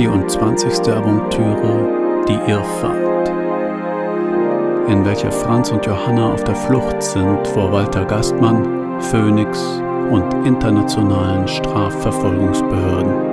24. Aventüre Die Irrfahrt, in welcher Franz und Johanna auf der Flucht sind vor Walter Gastmann, Phoenix und internationalen Strafverfolgungsbehörden.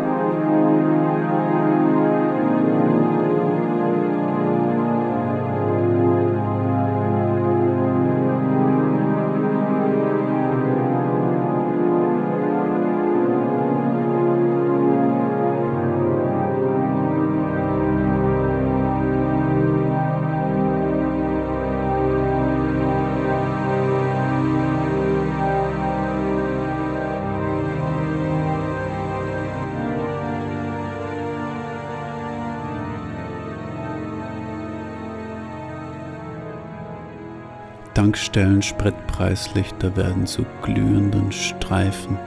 Tankstellen Spritpreislichter werden zu glühenden Streifen,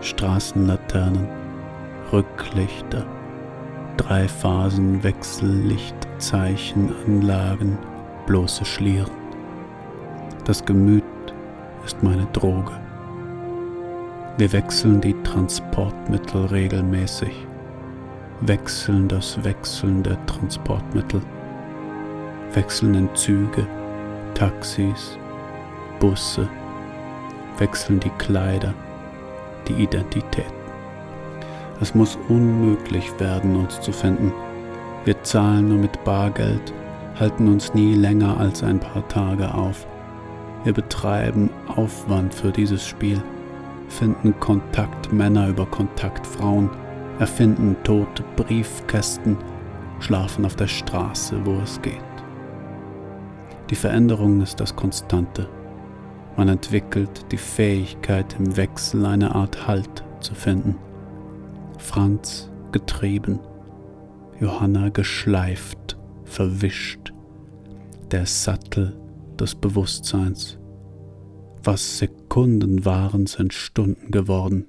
Straßenlaternen, Rücklichter, Dreiphasen Wechsellichtzeichenanlagen, bloße Schlieren. Das Gemüt ist meine Droge. Wir wechseln die Transportmittel regelmäßig, wechseln das Wechseln der Transportmittel, wechseln in Züge, Taxis, Busse wechseln die Kleider, die Identitäten. Es muss unmöglich werden, uns zu finden. Wir zahlen nur mit Bargeld, halten uns nie länger als ein paar Tage auf. Wir betreiben Aufwand für dieses Spiel, finden Kontaktmänner über Kontaktfrauen, erfinden tote Briefkästen, schlafen auf der Straße, wo es geht. Die Veränderung ist das Konstante. Man entwickelt die Fähigkeit, im Wechsel eine Art Halt zu finden. Franz getrieben, Johanna geschleift, verwischt, der Sattel des Bewusstseins. Was Sekunden waren, sind Stunden geworden.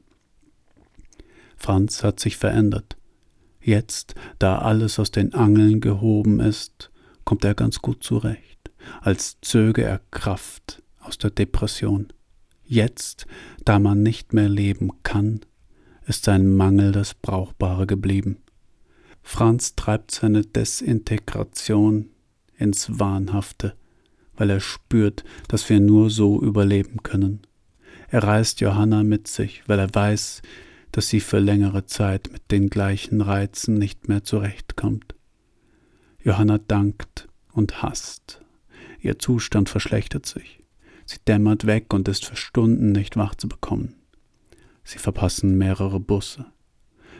Franz hat sich verändert. Jetzt, da alles aus den Angeln gehoben ist, kommt er ganz gut zurecht als zöge er Kraft aus der Depression. Jetzt, da man nicht mehr leben kann, ist sein Mangel das Brauchbare geblieben. Franz treibt seine Desintegration ins Wahnhafte, weil er spürt, dass wir nur so überleben können. Er reißt Johanna mit sich, weil er weiß, dass sie für längere Zeit mit den gleichen Reizen nicht mehr zurechtkommt. Johanna dankt und hasst Ihr Zustand verschlechtert sich. Sie dämmert weg und ist für Stunden nicht wach zu bekommen. Sie verpassen mehrere Busse.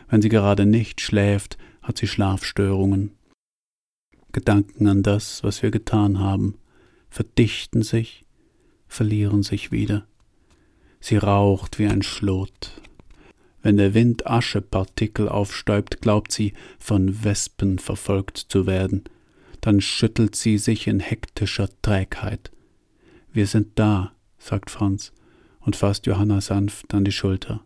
Wenn sie gerade nicht schläft, hat sie Schlafstörungen. Gedanken an das, was wir getan haben, verdichten sich, verlieren sich wieder. Sie raucht wie ein Schlot. Wenn der Wind Aschepartikel aufstäubt, glaubt sie, von Wespen verfolgt zu werden – dann schüttelt sie sich in hektischer Trägheit. Wir sind da, sagt Franz und fasst Johanna sanft an die Schulter.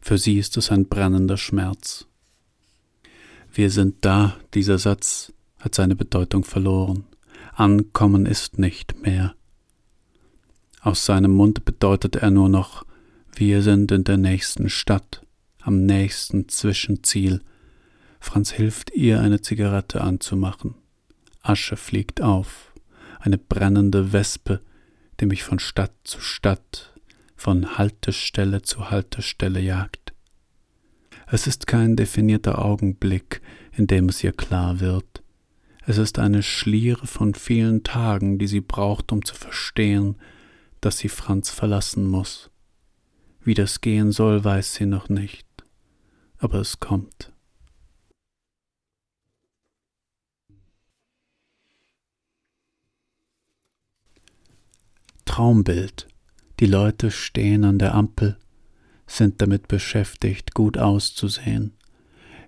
Für sie ist es ein brennender Schmerz. Wir sind da, dieser Satz hat seine Bedeutung verloren. Ankommen ist nicht mehr. Aus seinem Mund bedeutet er nur noch, wir sind in der nächsten Stadt, am nächsten Zwischenziel, Franz hilft ihr, eine Zigarette anzumachen. Asche fliegt auf, eine brennende Wespe, die mich von Stadt zu Stadt, von Haltestelle zu Haltestelle jagt. Es ist kein definierter Augenblick, in dem es ihr klar wird. Es ist eine Schliere von vielen Tagen, die sie braucht, um zu verstehen, dass sie Franz verlassen muss. Wie das gehen soll, weiß sie noch nicht, aber es kommt. Traumbild. Die Leute stehen an der Ampel, sind damit beschäftigt, gut auszusehen.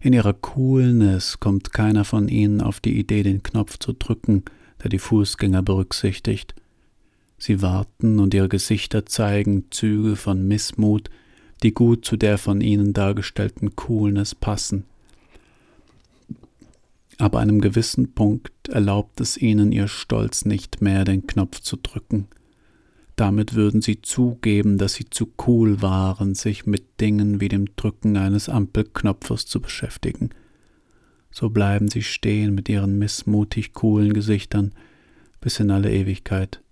In ihrer Coolness kommt keiner von ihnen auf die Idee, den Knopf zu drücken, der die Fußgänger berücksichtigt. Sie warten und ihre Gesichter zeigen Züge von Missmut, die gut zu der von ihnen dargestellten Coolness passen. Aber einem gewissen Punkt erlaubt es ihnen ihr Stolz nicht mehr, den Knopf zu drücken. Damit würden sie zugeben, dass sie zu cool waren, sich mit Dingen wie dem Drücken eines Ampelknopfes zu beschäftigen. So bleiben sie stehen mit ihren missmutig coolen Gesichtern bis in alle Ewigkeit.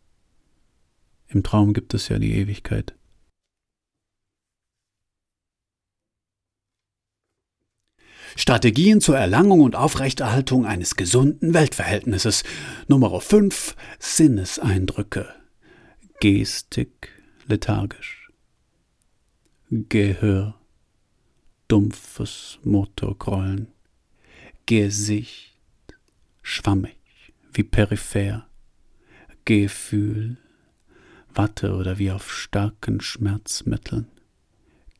Im Traum gibt es ja die Ewigkeit. Strategien zur Erlangung und Aufrechterhaltung eines gesunden Weltverhältnisses. Nummer 5 Sinneseindrücke. Gestik lethargisch. Gehör dumpfes Motorgrollen. Gesicht schwammig wie peripher. Gefühl Watte oder wie auf starken Schmerzmitteln.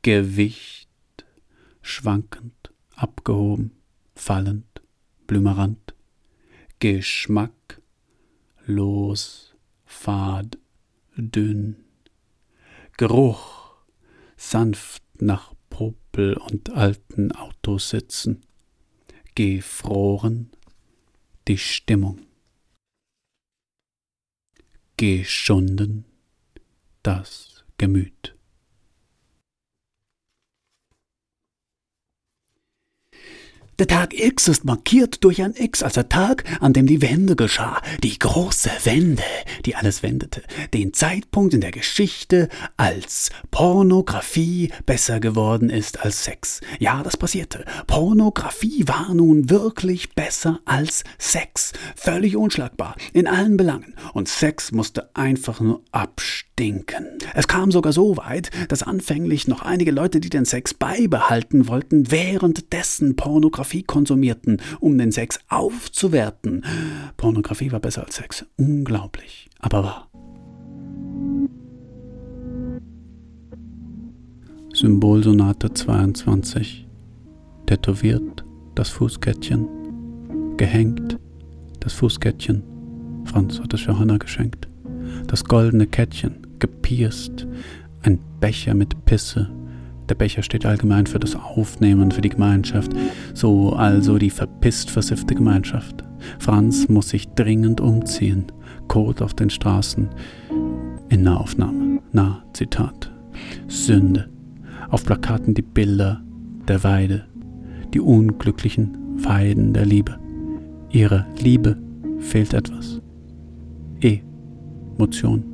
Gewicht schwankend abgehoben, fallend, blümerant, Geschmack, los, fad, dünn, Geruch, sanft nach Popel und alten Autos sitzen, gefroren, die Stimmung, geschunden, das Gemüt. Der Tag X ist markiert durch ein X als der Tag, an dem die Wende geschah. Die große Wende, die alles wendete. Den Zeitpunkt in der Geschichte, als Pornografie besser geworden ist als Sex. Ja, das passierte. Pornografie war nun wirklich besser als Sex. Völlig unschlagbar. In allen Belangen. Und Sex musste einfach nur abstinken. Es kam sogar so weit, dass anfänglich noch einige Leute, die den Sex beibehalten wollten, währenddessen Pornografie Pornografie konsumierten, um den Sex aufzuwerten. Pornografie war besser als Sex. Unglaublich, aber wahr. Symbolsonate 22. Tätowiert das Fußkettchen. Gehängt das Fußkettchen. Franz hat es Johanna geschenkt. Das goldene Kettchen, gepierst. Ein Becher mit Pisse, der Becher steht allgemein für das Aufnehmen, für die Gemeinschaft. So also die verpisst versiffte Gemeinschaft. Franz muss sich dringend umziehen. Kot auf den Straßen. In Nahaufnahme. Na, Zitat. Sünde. Auf Plakaten die Bilder der Weide. Die unglücklichen Weiden der Liebe. Ihrer Liebe fehlt etwas. E-Motion.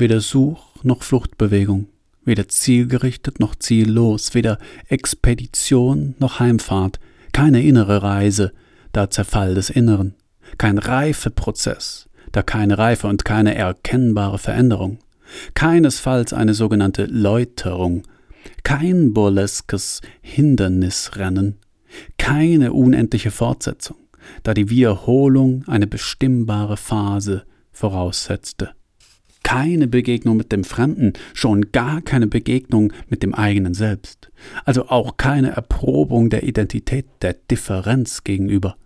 Weder Such- noch Fluchtbewegung, weder zielgerichtet noch ziellos, weder Expedition noch Heimfahrt, keine innere Reise, da Zerfall des Inneren, kein Reifeprozess, da keine Reife und keine erkennbare Veränderung, keinesfalls eine sogenannte Läuterung, kein burleskes Hindernisrennen, keine unendliche Fortsetzung, da die Wiederholung eine bestimmbare Phase voraussetzte keine Begegnung mit dem Fremden, schon gar keine Begegnung mit dem eigenen Selbst, also auch keine Erprobung der Identität der Differenz gegenüber,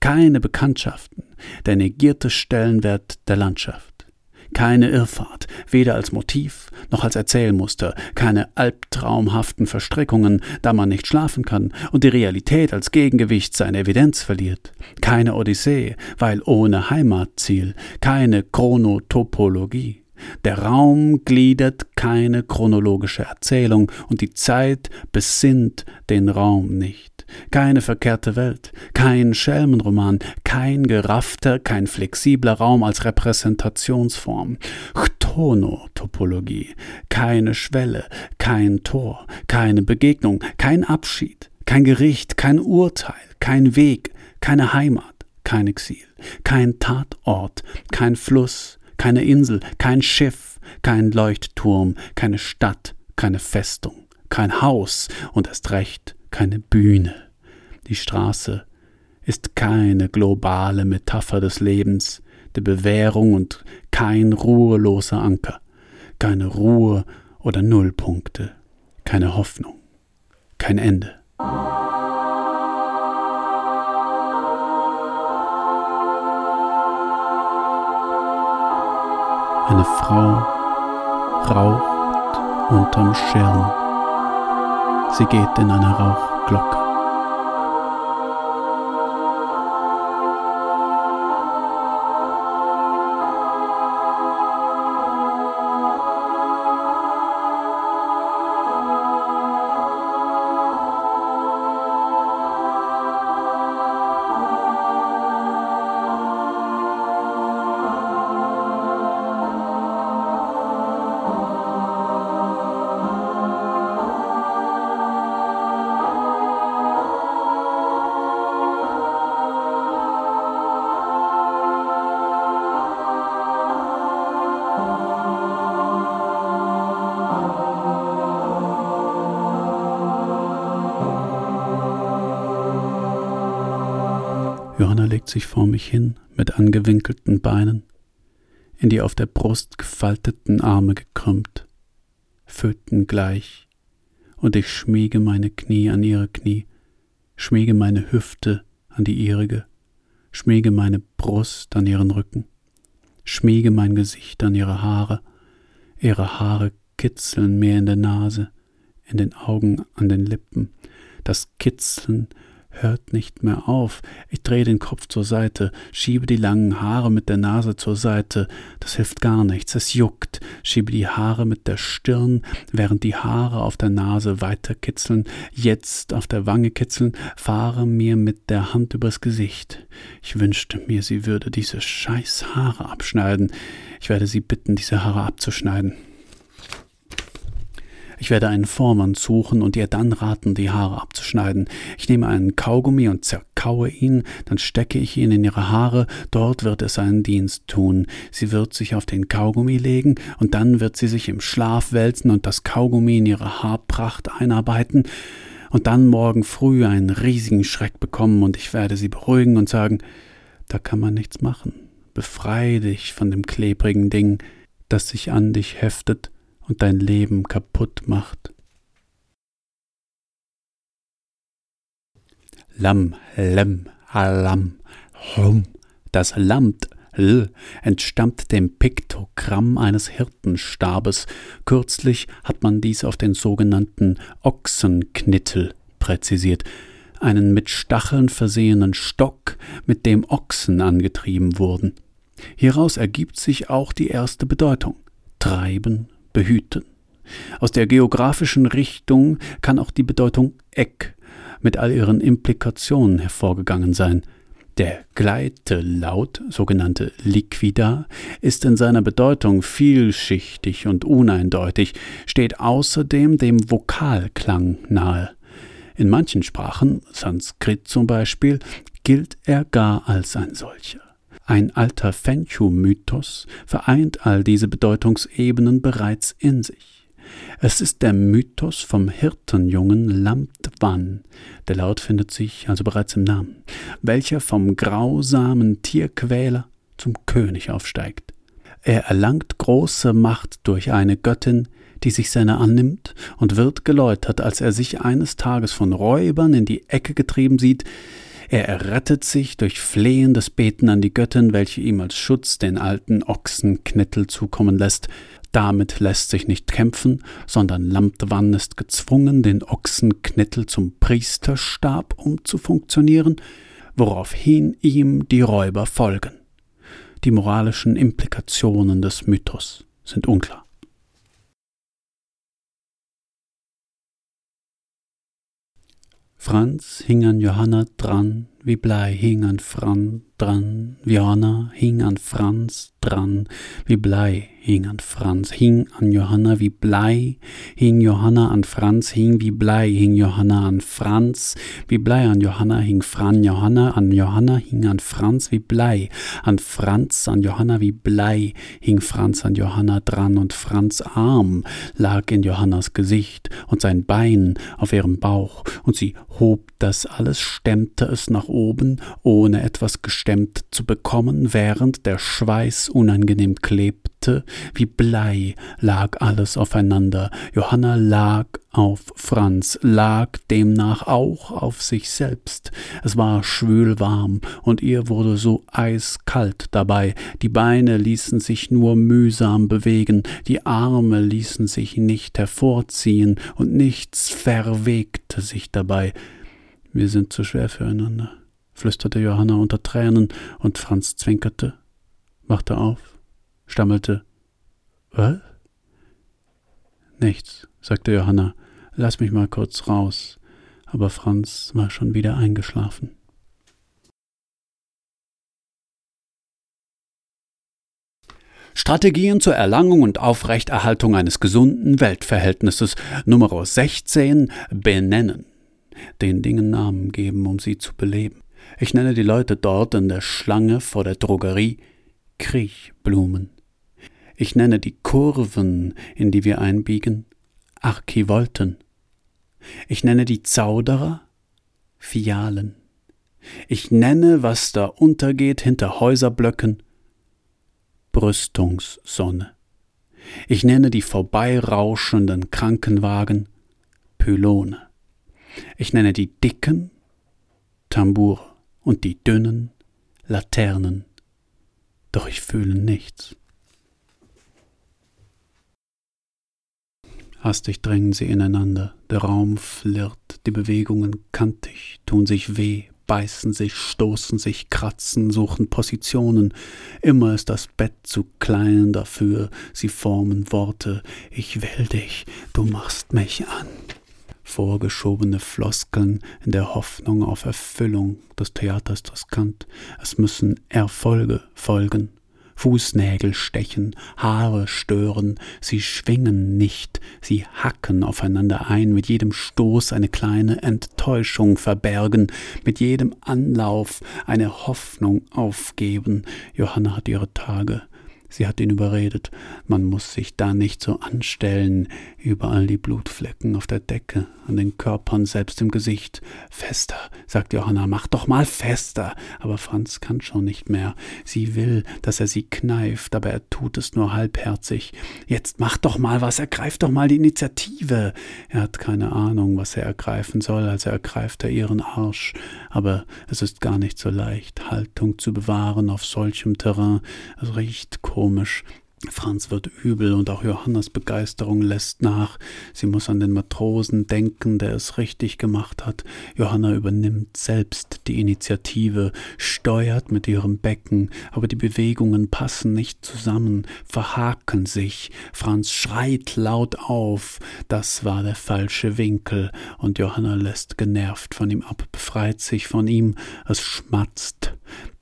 keine Bekanntschaften, der negierte Stellenwert der Landschaft. Keine Irrfahrt, weder als Motiv noch als Erzählmuster, keine albtraumhaften Verstrickungen, da man nicht schlafen kann und die Realität als Gegengewicht seine Evidenz verliert, keine Odyssee, weil ohne Heimatziel, keine Chronotopologie. Der Raum gliedert keine chronologische Erzählung und die Zeit besinnt den Raum nicht. Keine verkehrte Welt, kein Schelmenroman, kein geraffter, kein flexibler Raum als Repräsentationsform. Chtonotopologie, keine Schwelle, kein Tor, keine Begegnung, kein Abschied, kein Gericht, kein Urteil, kein Weg, keine Heimat, kein Exil, kein Tatort, kein Fluss, keine Insel, kein Schiff, kein Leuchtturm, keine Stadt, keine Festung, kein Haus und erst recht keine Bühne. Die Straße ist keine globale Metapher des Lebens, der Bewährung und kein ruheloser Anker, keine Ruhe oder Nullpunkte, keine Hoffnung, kein Ende. Eine Frau raucht unterm Schirm. Sie geht in eine Rauchglocke. Legt sich vor mich hin mit angewinkelten Beinen, in die auf der Brust gefalteten Arme gekrümmt, Föten gleich, und ich schmiege meine Knie an ihre Knie, schmiege meine Hüfte an die ihrige, schmiege meine Brust an ihren Rücken, schmiege mein Gesicht an ihre Haare, ihre Haare kitzeln mir in der Nase, in den Augen, an den Lippen, das Kitzeln hört nicht mehr auf. Ich drehe den Kopf zur Seite, schiebe die langen Haare mit der Nase zur Seite. Das hilft gar nichts, es juckt. Schiebe die Haare mit der Stirn, während die Haare auf der Nase weiter kitzeln, jetzt auf der Wange kitzeln, fahre mir mit der Hand übers Gesicht. Ich wünschte mir, sie würde diese scheiß Haare abschneiden. Ich werde sie bitten, diese Haare abzuschneiden. Ich werde einen Vormann suchen und ihr dann raten, die Haare abzuschneiden. Ich nehme einen Kaugummi und zerkaue ihn, dann stecke ich ihn in ihre Haare, dort wird es seinen Dienst tun. Sie wird sich auf den Kaugummi legen und dann wird sie sich im Schlaf wälzen und das Kaugummi in ihre Haarpracht einarbeiten und dann morgen früh einen riesigen Schreck bekommen und ich werde sie beruhigen und sagen, da kann man nichts machen. Befrei dich von dem klebrigen Ding, das sich an dich heftet und dein Leben kaputt macht. Lam, lem, alam, hum. Das Lamt L entstammt dem Piktogramm eines Hirtenstabes. Kürzlich hat man dies auf den sogenannten Ochsenknittel präzisiert, einen mit Stacheln versehenen Stock, mit dem Ochsen angetrieben wurden. Hieraus ergibt sich auch die erste Bedeutung treiben, behüten. Aus der geografischen Richtung kann auch die Bedeutung Eck mit all ihren Implikationen hervorgegangen sein. Der Gleitelaut, sogenannte Liquida, ist in seiner Bedeutung vielschichtig und uneindeutig, steht außerdem dem Vokalklang nahe. In manchen Sprachen, Sanskrit zum Beispiel, gilt er gar als ein solcher. Ein alter Fenchu-Mythos vereint all diese Bedeutungsebenen bereits in sich. Es ist der Mythos vom Hirtenjungen Lamtwan, der Laut findet sich also bereits im Namen, welcher vom grausamen Tierquäler zum König aufsteigt. Er erlangt große Macht durch eine Göttin, die sich seiner annimmt und wird geläutert, als er sich eines Tages von Räubern in die Ecke getrieben sieht, er errettet sich durch flehendes Beten an die Göttin, welche ihm als Schutz den alten Ochsenknittel zukommen lässt. Damit lässt sich nicht kämpfen, sondern Lamtwan ist gezwungen, den Ochsenknittel zum Priesterstab umzufunktionieren, woraufhin ihm die Räuber folgen. Die moralischen Implikationen des Mythos sind unklar. Franz hing an Johanna dran, wie Blei hing an Fran dran, Johanna hing an Franz dran, wie Blei hing an Franz, hing an Johanna wie Blei, hing Johanna an Franz, hing wie Blei, hing Johanna an Franz, wie Blei an Johanna, hing Fran Johanna an Johanna, hing an Franz wie Blei, an Franz an Johanna wie Blei, hing Franz an Johanna dran und Franz Arm lag in Johannas Gesicht und sein Bein auf ihrem Bauch und sie hob das alles, stemmte es nach oben, ohne etwas gestemmt zu bekommen, während der Schweiß unangenehm klebte, wie Blei lag alles aufeinander. Johanna lag auf Franz, lag demnach auch auf sich selbst. Es war schwülwarm und ihr wurde so eiskalt dabei. Die Beine ließen sich nur mühsam bewegen, die Arme ließen sich nicht hervorziehen und nichts verwegte sich dabei. Wir sind zu schwer füreinander flüsterte Johanna unter Tränen, und Franz zwinkerte, wachte auf, stammelte Was? Nichts, sagte Johanna, lass mich mal kurz raus, aber Franz war schon wieder eingeschlafen. Strategien zur Erlangung und Aufrechterhaltung eines gesunden Weltverhältnisses Nummer 16 benennen. Den Dingen Namen geben, um sie zu beleben. Ich nenne die Leute dort in der Schlange vor der Drogerie Kriechblumen. Ich nenne die Kurven, in die wir einbiegen, Archivolten. Ich nenne die Zauderer Fialen. Ich nenne, was da untergeht hinter Häuserblöcken, Brüstungssonne. Ich nenne die vorbeirauschenden Krankenwagen Pylone. Ich nenne die dicken Tambour und die dünnen Laternen. Doch ich fühle nichts. Hastig drängen sie ineinander, der Raum flirrt, die Bewegungen kantig, tun sich weh, beißen sich, stoßen sich, kratzen, suchen Positionen. Immer ist das Bett zu klein dafür, sie formen Worte. Ich will dich, du machst mich an. Vorgeschobene Floskeln in der Hoffnung auf Erfüllung des Theaters riskant. Es müssen Erfolge folgen. Fußnägel stechen, Haare stören, sie schwingen nicht, sie hacken aufeinander ein, mit jedem Stoß eine kleine Enttäuschung verbergen, mit jedem Anlauf eine Hoffnung aufgeben. Johanna hat ihre Tage, Sie hat ihn überredet, man muss sich da nicht so anstellen, überall die Blutflecken auf der Decke, an den Körpern, selbst im Gesicht. Fester, sagt Johanna, mach doch mal fester. Aber Franz kann schon nicht mehr. Sie will, dass er sie kneift, aber er tut es nur halbherzig. Jetzt mach doch mal was, ergreif doch mal die Initiative. Er hat keine Ahnung, was er ergreifen soll, also ergreift er ihren Arsch. Aber es ist gar nicht so leicht, Haltung zu bewahren auf solchem Terrain. Es riecht komisch komisch. Franz wird übel und auch Johannas Begeisterung lässt nach. Sie muss an den Matrosen denken, der es richtig gemacht hat. Johanna übernimmt selbst die Initiative, steuert mit ihrem Becken, aber die Bewegungen passen nicht zusammen, verhaken sich. Franz schreit laut auf. Das war der falsche Winkel, und Johanna lässt genervt von ihm ab, befreit sich von ihm. Es schmatzt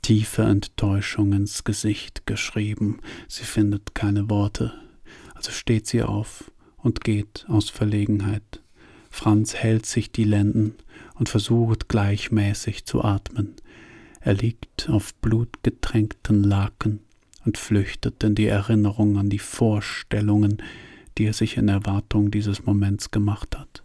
tiefe Enttäuschung ins Gesicht geschrieben. Sie findet keine Worte. Also steht sie auf und geht aus Verlegenheit. Franz hält sich die Lenden und versucht gleichmäßig zu atmen. Er liegt auf blutgetränkten Laken und flüchtet in die Erinnerung an die Vorstellungen, die er sich in Erwartung dieses Moments gemacht hat.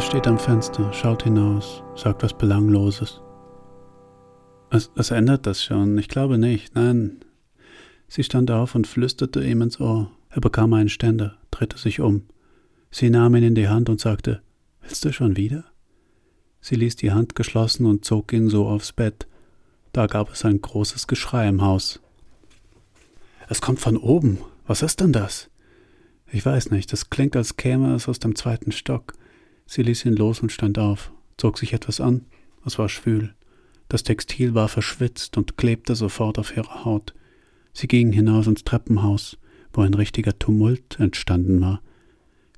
Er steht am Fenster, schaut hinaus, sagt was Belangloses. Es, es ändert das schon, ich glaube nicht, nein. Sie stand auf und flüsterte ihm ins Ohr. Er bekam einen Ständer, drehte sich um. Sie nahm ihn in die Hand und sagte, Willst du schon wieder? Sie ließ die Hand geschlossen und zog ihn so aufs Bett. Da gab es ein großes Geschrei im Haus. Es kommt von oben. Was ist denn das? Ich weiß nicht, es klingt, als käme es aus dem zweiten Stock. Sie ließ ihn los und stand auf, zog sich etwas an. Es war schwül. Das Textil war verschwitzt und klebte sofort auf ihrer Haut. Sie ging hinaus ins Treppenhaus, wo ein richtiger Tumult entstanden war.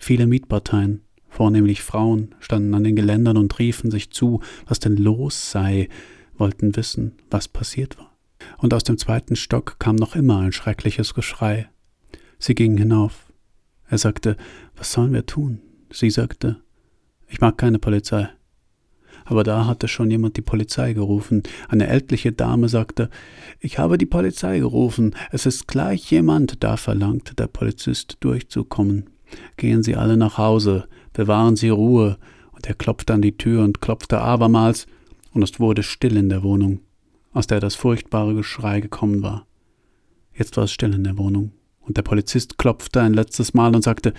Viele Mietparteien, vornehmlich Frauen, standen an den Geländern und riefen sich zu, was denn los sei, wollten wissen, was passiert war. Und aus dem zweiten Stock kam noch immer ein schreckliches Geschrei. Sie gingen hinauf. Er sagte, was sollen wir tun? Sie sagte, ich mag keine Polizei. Aber da hatte schon jemand die Polizei gerufen. Eine ältliche Dame sagte, ich habe die Polizei gerufen, es ist gleich jemand, da verlangte der Polizist durchzukommen. Gehen Sie alle nach Hause, bewahren Sie Ruhe. Und er klopfte an die Tür und klopfte abermals, und es wurde still in der Wohnung, aus der das furchtbare Geschrei gekommen war. Jetzt war es still in der Wohnung, und der Polizist klopfte ein letztes Mal und sagte,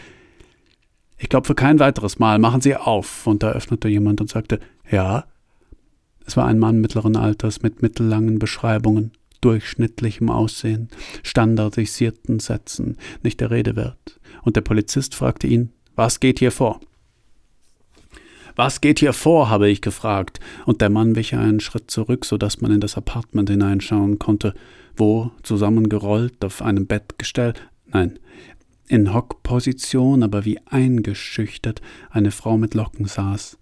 ich klopfe kein weiteres Mal, machen Sie auf. Und da öffnete jemand und sagte, ja. Es war ein Mann mittleren Alters mit mittellangen Beschreibungen, durchschnittlichem Aussehen, standardisierten Sätzen, nicht der Rede wert. Und der Polizist fragte ihn, was geht hier vor? Was geht hier vor? habe ich gefragt, und der Mann wich einen Schritt zurück, so dass man in das Apartment hineinschauen konnte, wo, zusammengerollt auf einem Bettgestell, nein, in Hockposition, aber wie eingeschüchtert, eine Frau mit Locken saß.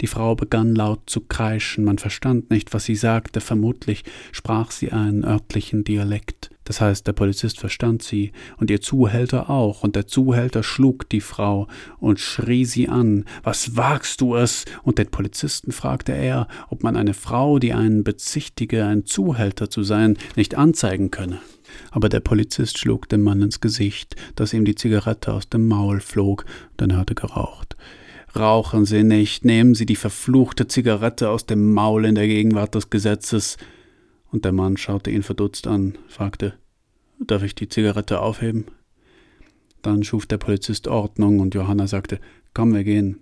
Die Frau begann laut zu kreischen, man verstand nicht, was sie sagte, vermutlich sprach sie einen örtlichen Dialekt. Das heißt, der Polizist verstand sie und ihr Zuhälter auch, und der Zuhälter schlug die Frau und schrie sie an. Was wagst du es? Und den Polizisten fragte er, ob man eine Frau, die einen bezichtige, ein Zuhälter zu sein, nicht anzeigen könne. Aber der Polizist schlug dem Mann ins Gesicht, dass ihm die Zigarette aus dem Maul flog, denn er hatte geraucht. Rauchen Sie nicht, nehmen Sie die verfluchte Zigarette aus dem Maul in der Gegenwart des Gesetzes. Und der Mann schaute ihn verdutzt an, fragte, darf ich die Zigarette aufheben? Dann schuf der Polizist Ordnung und Johanna sagte, komm, wir gehen.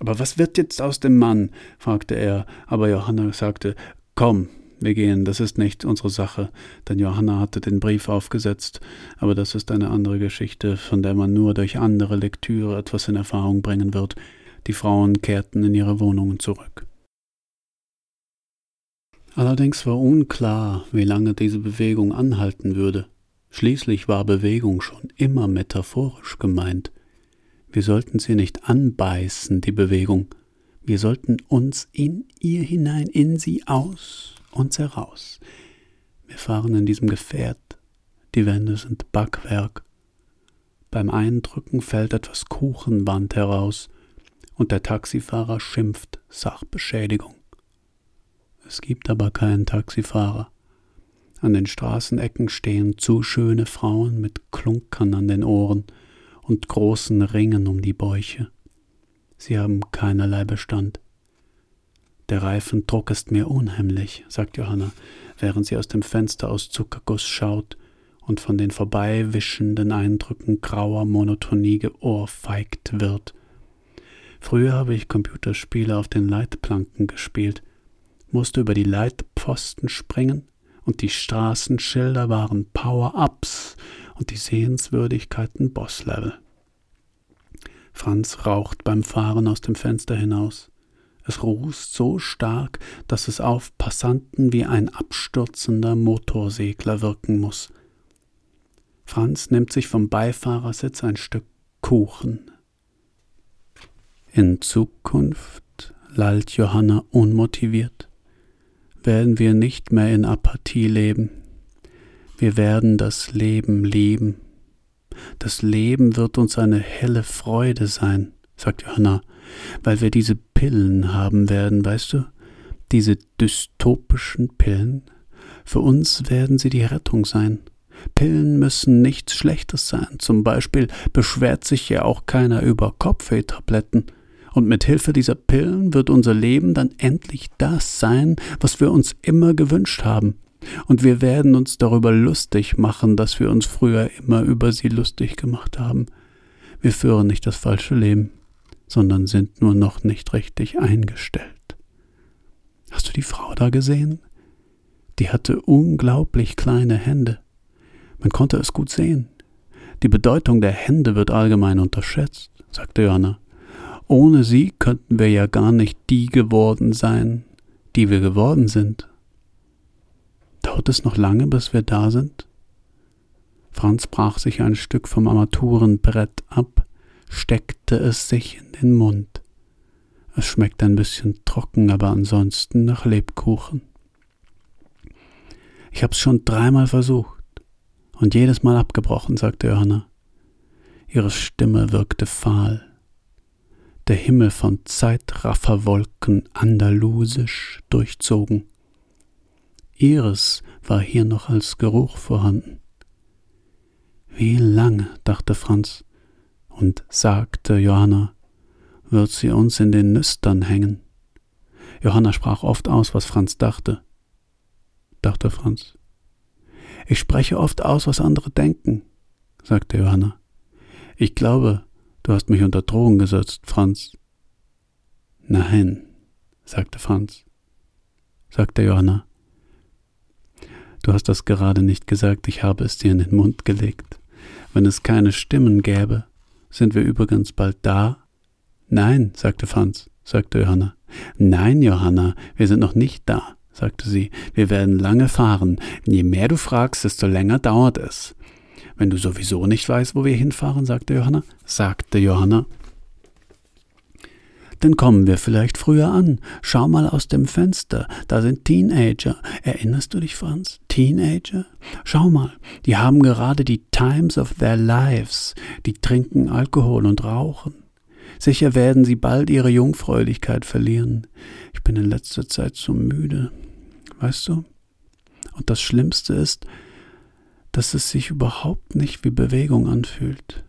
Aber was wird jetzt aus dem Mann? fragte er, aber Johanna sagte, komm, wir gehen, das ist nicht unsere Sache, denn Johanna hatte den Brief aufgesetzt, aber das ist eine andere Geschichte, von der man nur durch andere Lektüre etwas in Erfahrung bringen wird. Die Frauen kehrten in ihre Wohnungen zurück. Allerdings war unklar, wie lange diese Bewegung anhalten würde. Schließlich war Bewegung schon immer metaphorisch gemeint. Wir sollten sie nicht anbeißen, die Bewegung. Wir sollten uns in ihr hinein, in sie aus, uns heraus. Wir fahren in diesem Gefährt. Die Wände sind Backwerk. Beim Eindrücken fällt etwas Kuchenwand heraus und der Taxifahrer schimpft Sachbeschädigung. Es gibt aber keinen Taxifahrer. An den Straßenecken stehen zu schöne Frauen mit Klunkern an den Ohren und großen Ringen um die Bäuche. Sie haben keinerlei Bestand. Der Reifendruck ist mir unheimlich, sagt Johanna, während sie aus dem Fenster aus Zuckerguss schaut und von den vorbeiwischenden Eindrücken grauer Monotonie geohrfeigt wird. Früher habe ich Computerspiele auf den Leitplanken gespielt, musste über die Leitpfosten springen, und die Straßenschilder waren Power-Ups und die Sehenswürdigkeiten Bosslevel. Franz raucht beim Fahren aus dem Fenster hinaus. Es rußt so stark, dass es auf Passanten wie ein abstürzender Motorsegler wirken muss. Franz nimmt sich vom Beifahrersitz ein Stück Kuchen. In Zukunft, lallt Johanna unmotiviert, werden wir nicht mehr in Apathie leben. Wir werden das Leben lieben. Das Leben wird uns eine helle Freude sein, sagt Johanna, weil wir diese Pillen haben werden, weißt du? Diese dystopischen Pillen. Für uns werden sie die Rettung sein. Pillen müssen nichts Schlechtes sein. Zum Beispiel beschwert sich ja auch keiner über Kopfwehtabletten. Und mit Hilfe dieser Pillen wird unser Leben dann endlich das sein, was wir uns immer gewünscht haben. Und wir werden uns darüber lustig machen, dass wir uns früher immer über sie lustig gemacht haben. Wir führen nicht das falsche Leben, sondern sind nur noch nicht richtig eingestellt. Hast du die Frau da gesehen? Die hatte unglaublich kleine Hände. Man konnte es gut sehen. Die Bedeutung der Hände wird allgemein unterschätzt, sagte Johanna. Ohne sie könnten wir ja gar nicht die geworden sein, die wir geworden sind. Dauert es noch lange, bis wir da sind? Franz brach sich ein Stück vom Armaturenbrett ab, steckte es sich in den Mund. Es schmeckt ein bisschen trocken, aber ansonsten nach Lebkuchen. Ich hab's schon dreimal versucht und jedes Mal abgebrochen, sagte Johanna. Ihre Stimme wirkte fahl der Himmel von Zeitrafferwolken andalusisch durchzogen. Ihres war hier noch als Geruch vorhanden. Wie lange, dachte Franz, und sagte Johanna, wird sie uns in den Nüstern hängen. Johanna sprach oft aus, was Franz dachte. Dachte Franz. Ich spreche oft aus, was andere denken, sagte Johanna. Ich glaube, Du hast mich unter Drogen gesetzt, Franz. Nein, sagte Franz, sagte Johanna. Du hast das gerade nicht gesagt, ich habe es dir in den Mund gelegt. Wenn es keine Stimmen gäbe, sind wir übrigens bald da? Nein, sagte Franz, sagte Johanna. Nein, Johanna, wir sind noch nicht da, sagte sie. Wir werden lange fahren. Je mehr du fragst, desto länger dauert es. Wenn du sowieso nicht weißt, wo wir hinfahren, sagte Johanna, sagte Johanna, dann kommen wir vielleicht früher an. Schau mal aus dem Fenster, da sind Teenager. Erinnerst du dich, Franz? Teenager? Schau mal, die haben gerade die Times of their lives. Die trinken Alkohol und rauchen. Sicher werden sie bald ihre Jungfräulichkeit verlieren. Ich bin in letzter Zeit so müde. Weißt du? Und das Schlimmste ist, dass es sich überhaupt nicht wie Bewegung anfühlt,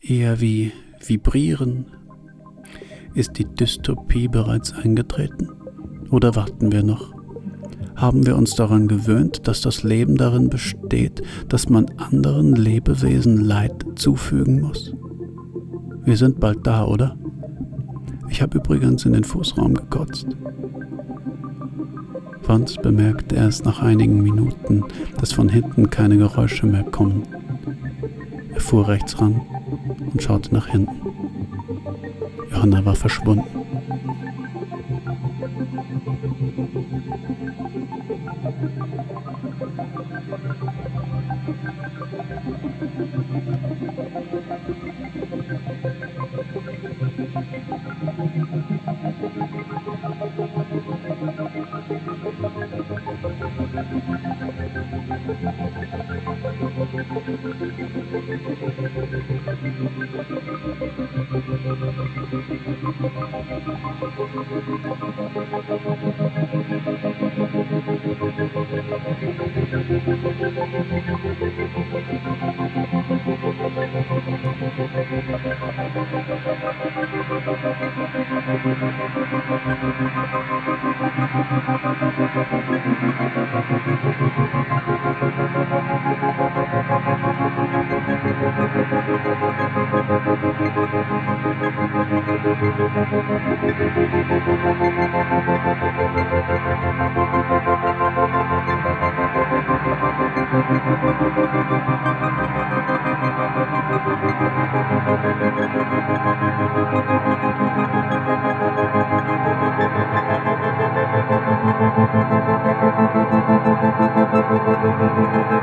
eher wie Vibrieren, ist die Dystopie bereits eingetreten? Oder warten wir noch? Haben wir uns daran gewöhnt, dass das Leben darin besteht, dass man anderen Lebewesen Leid zufügen muss? Wir sind bald da, oder? Ich habe übrigens in den Fußraum gekotzt. Franz bemerkte erst nach einigen Minuten, dass von hinten keine Geräusche mehr kommen. Er fuhr rechts ran und schaute nach hinten. Johanna war verschwunden. Thank you.